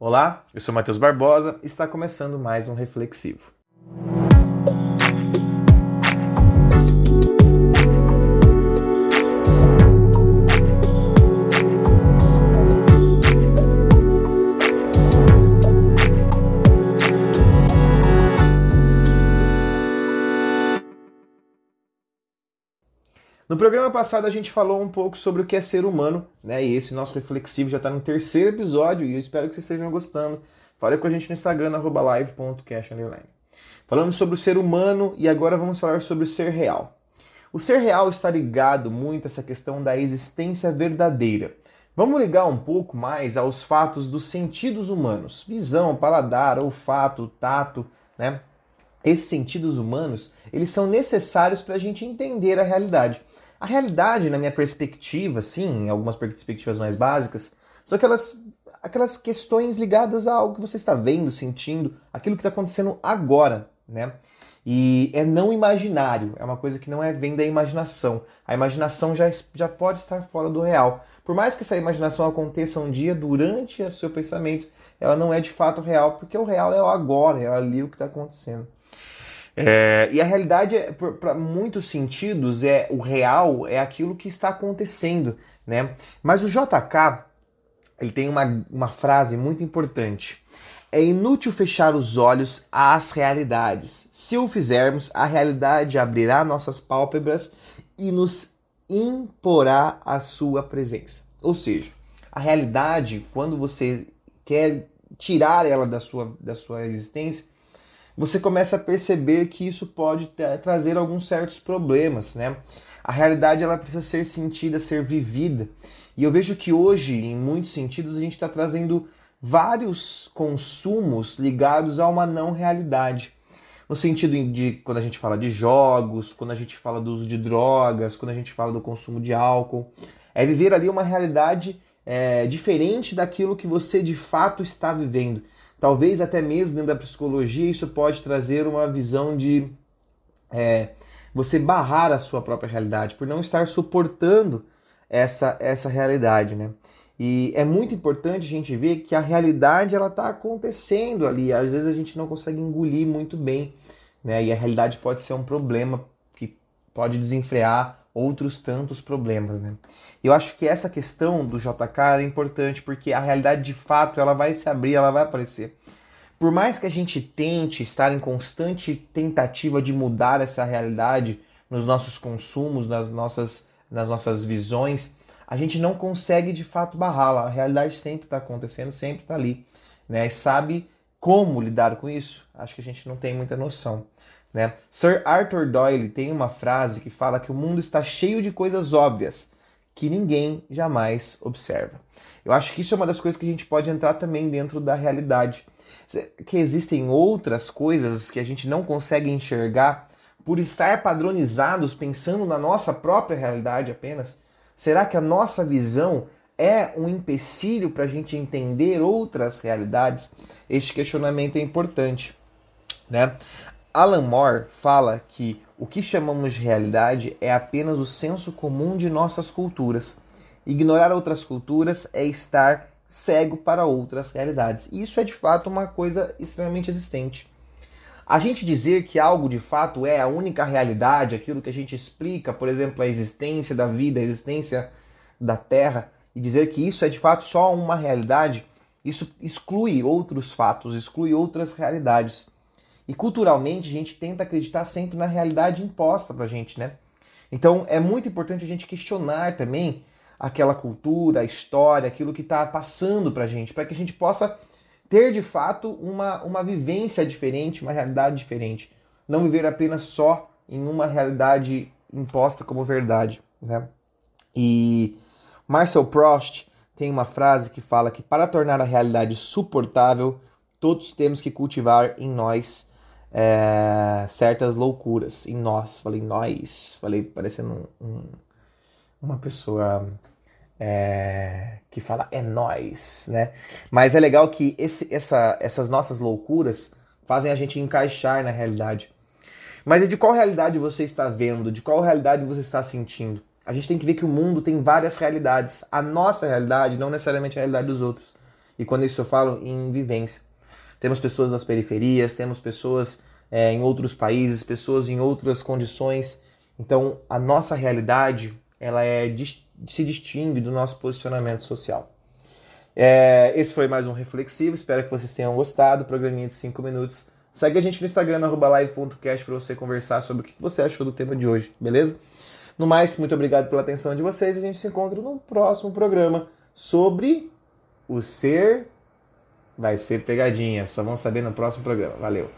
Olá, eu sou Matheus Barbosa e está começando mais um Reflexivo. No programa passado a gente falou um pouco sobre o que é ser humano, né? E esse nosso reflexivo já está no terceiro episódio e eu espero que vocês estejam gostando. Fale com a gente no Instagram, live.cash. Falamos sobre o ser humano e agora vamos falar sobre o ser real. O ser real está ligado muito a essa questão da existência verdadeira. Vamos ligar um pouco mais aos fatos dos sentidos humanos: visão, paladar, olfato, tato, né? Esses sentidos humanos, eles são necessários para a gente entender a realidade. A realidade, na minha perspectiva, sim, em algumas perspectivas mais básicas, são aquelas, aquelas questões ligadas a algo que você está vendo, sentindo, aquilo que está acontecendo agora, né? E é não imaginário, é uma coisa que não é vem da imaginação. A imaginação já, já pode estar fora do real. Por mais que essa imaginação aconteça um dia durante o seu pensamento, ela não é de fato real, porque o real é o agora, é ali o que está acontecendo. É, e a realidade, é, para muitos sentidos, é o real é aquilo que está acontecendo, né? Mas o JK ele tem uma, uma frase muito importante. É inútil fechar os olhos às realidades. Se o fizermos, a realidade abrirá nossas pálpebras e nos imporá a sua presença. Ou seja, a realidade, quando você quer tirar ela da sua, da sua existência, você começa a perceber que isso pode trazer alguns certos problemas, né? A realidade ela precisa ser sentida, ser vivida. E eu vejo que hoje, em muitos sentidos, a gente está trazendo vários consumos ligados a uma não realidade. No sentido de quando a gente fala de jogos, quando a gente fala do uso de drogas, quando a gente fala do consumo de álcool. É viver ali uma realidade é, diferente daquilo que você de fato está vivendo. Talvez até mesmo dentro da psicologia isso pode trazer uma visão de é, você barrar a sua própria realidade, por não estar suportando essa, essa realidade, né? E é muito importante a gente ver que a realidade ela está acontecendo ali. Às vezes a gente não consegue engolir muito bem, né? E a realidade pode ser um problema que pode desenfrear outros tantos problemas, né? Eu acho que essa questão do JK é importante porque a realidade de fato ela vai se abrir, ela vai aparecer. Por mais que a gente tente estar em constante tentativa de mudar essa realidade nos nossos consumos, nas nossas, nas nossas visões, a gente não consegue de fato barrá-la. A realidade sempre está acontecendo, sempre está ali. Né? E sabe como lidar com isso? Acho que a gente não tem muita noção. Né? Sir Arthur Doyle tem uma frase que fala que o mundo está cheio de coisas óbvias que ninguém jamais observa. Eu acho que isso é uma das coisas que a gente pode entrar também dentro da realidade. Que existem outras coisas que a gente não consegue enxergar por estar padronizados pensando na nossa própria realidade apenas. Será que a nossa visão é um empecilho para a gente entender outras realidades? Este questionamento é importante. Né? Alan Moore fala que o que chamamos de realidade é apenas o senso comum de nossas culturas. Ignorar outras culturas é estar cego para outras realidades. E isso é de fato uma coisa extremamente existente. A gente dizer que algo de fato é a única realidade, aquilo que a gente explica, por exemplo, a existência da vida, a existência da Terra, e dizer que isso é de fato só uma realidade, isso exclui outros fatos, exclui outras realidades. E culturalmente a gente tenta acreditar sempre na realidade imposta pra gente, né? Então é muito importante a gente questionar também aquela cultura, a história, aquilo que está passando pra gente, para que a gente possa ter de fato uma, uma vivência diferente, uma realidade diferente. Não viver apenas só em uma realidade imposta como verdade. Né? E Marcel Proust tem uma frase que fala que para tornar a realidade suportável, todos temos que cultivar em nós é, certas loucuras em nós. Falei nós, falei parecendo um, um, uma pessoa é, que fala é nós, né? Mas é legal que esse, essa, essas nossas loucuras fazem a gente encaixar na realidade. Mas de qual realidade você está vendo? De qual realidade você está sentindo? A gente tem que ver que o mundo tem várias realidades. A nossa realidade não necessariamente é a realidade dos outros. E quando isso eu falo em vivência. Temos pessoas das periferias, temos pessoas é, em outros países, pessoas em outras condições. Então, a nossa realidade ela é se distingue do nosso posicionamento social. É, esse foi mais um reflexivo. Espero que vocês tenham gostado. Programinha de 5 minutos. Segue a gente no Instagram, live.cast, para você conversar sobre o que você achou do tema de hoje, beleza? No mais, muito obrigado pela atenção de vocês. A gente se encontra no próximo programa sobre o ser. Vai ser pegadinha. Só vamos saber no próximo programa. Valeu!